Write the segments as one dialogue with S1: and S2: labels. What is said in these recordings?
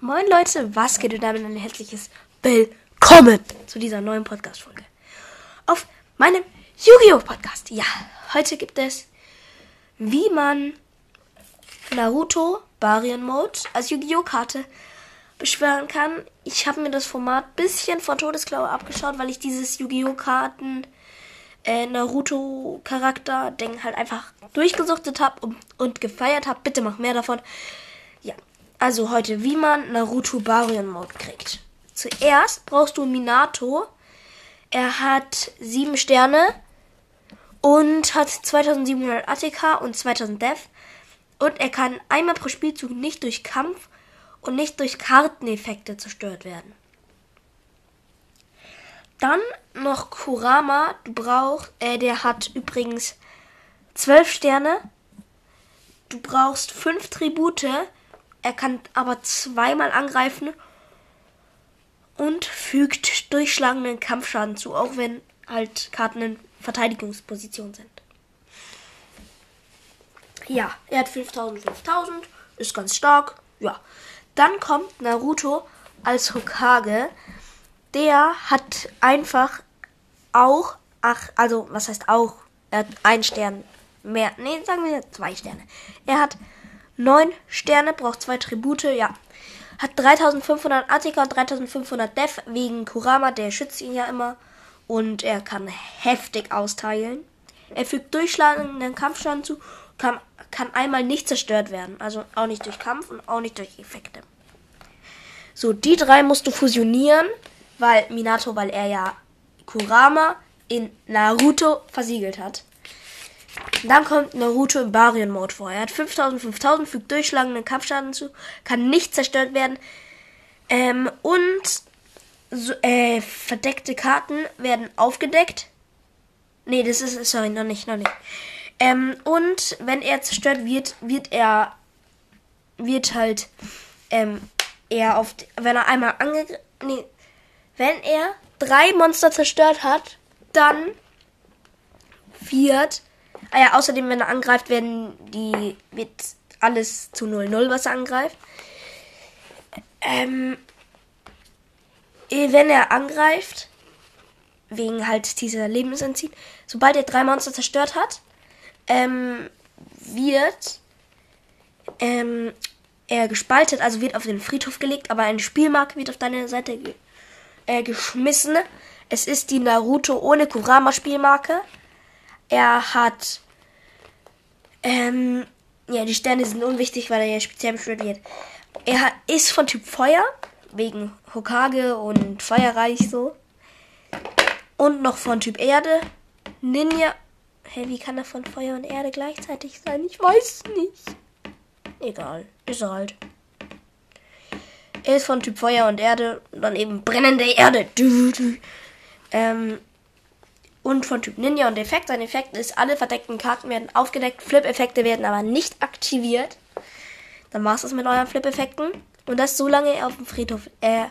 S1: Moin Leute, was geht und damit ein herzliches Willkommen zu dieser neuen Podcast-Folge. Auf meinem Yu-Gi-Oh! Podcast. Ja, heute gibt es, wie man Naruto Baryon Mode als Yu-Gi-Oh! Karte beschwören kann. Ich habe mir das Format bisschen von Todesklaue abgeschaut, weil ich dieses Yu-Gi-Oh! Karten äh, Naruto Charakter Ding halt einfach durchgesuchtet habe und, und gefeiert habe. Bitte mach mehr davon. Also heute, wie man Naruto Baryon Mode kriegt. Zuerst brauchst du Minato. Er hat sieben Sterne und hat 2700 ATK und 2000 Death. Und er kann einmal pro Spielzug nicht durch Kampf und nicht durch Karteneffekte zerstört werden. Dann noch Kurama. Du brauchst, äh, der hat übrigens 12 Sterne. Du brauchst 5 Tribute. Er kann aber zweimal angreifen und fügt durchschlagenden Kampfschaden zu, auch wenn halt Karten in Verteidigungsposition sind. Ja, er hat 5000, 5000, ist ganz stark. Ja. Dann kommt Naruto als Hokage. Der hat einfach auch, ach, also was heißt auch, er hat einen Stern mehr, nee, sagen wir zwei Sterne. Er hat neun Sterne, braucht zwei Tribute, ja. Hat 3500 Attika und 3500 Def wegen Kurama, der schützt ihn ja immer. Und er kann heftig austeilen. Er fügt durchschlagenden Kampfschaden zu, kann, kann einmal nicht zerstört werden. Also auch nicht durch Kampf und auch nicht durch Effekte. So, die drei musst du fusionieren, weil Minato, weil er ja Kurama in Naruto versiegelt hat. Dann kommt Naruto im Baryon Mode vor. Er hat 5000, 5000, fügt durchschlagenden Kampfschaden zu, kann nicht zerstört werden. Ähm, und so, äh, verdeckte Karten werden aufgedeckt. Nee, das ist, sorry, noch nicht, noch nicht. Ähm, und wenn er zerstört wird, wird er, wird halt, ähm, er auf, wenn er einmal angegriffen, nee, wenn er drei Monster zerstört hat, dann wird Ah ja, außerdem, wenn er angreift, werden die, wird alles zu 0-0, was er angreift. Ähm, eh, wenn er angreift, wegen halt dieser Lebensentziehen, sobald er drei Monster zerstört hat, ähm, wird ähm, er gespaltet, also wird auf den Friedhof gelegt, aber eine Spielmarke wird auf deine Seite ge äh, geschmissen. Es ist die Naruto ohne Kurama Spielmarke. Er hat. Ähm, ja, die Sterne sind unwichtig, weil er ja speziell beschwört wird. Er hat, ist von Typ Feuer, wegen Hokage und Feuerreich so. Und noch von Typ Erde. Ninja. Hä, wie kann er von Feuer und Erde gleichzeitig sein? Ich weiß nicht. Egal, ist er halt. Er ist von Typ Feuer und Erde und dann eben brennende Erde. Du, du. Ähm, und von Typ Ninja und Effekt. Sein Effekt ist, alle verdeckten Karten werden aufgedeckt, Flip-Effekte werden aber nicht aktiviert. Dann war es das mit euren Flip-Effekten. Und das solange er auf dem Friedhof, äh,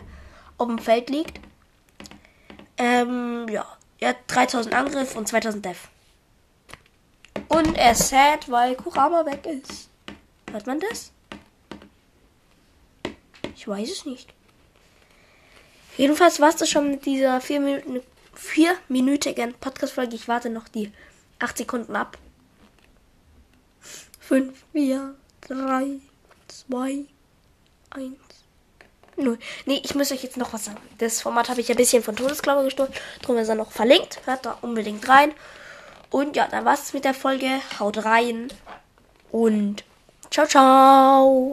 S1: auf dem Feld liegt. Ähm, ja. Er hat 3000 Angriff und 2000 Def. Und er ist sad, weil Kurama weg ist. Hört man das? Ich weiß es nicht. Jedenfalls war es das schon mit dieser 4 Minuten vierminütigen Podcast-Folge. Ich warte noch die 8 Sekunden ab. 5, 4, 3, 2, 1, 0. Nee, ich muss euch jetzt noch was sagen. Das Format habe ich ein bisschen von Todesklaue gestohlen. Drum ist er noch verlinkt. Hört da unbedingt rein. Und ja, dann war's mit der Folge. Haut rein. Und ciao, ciao.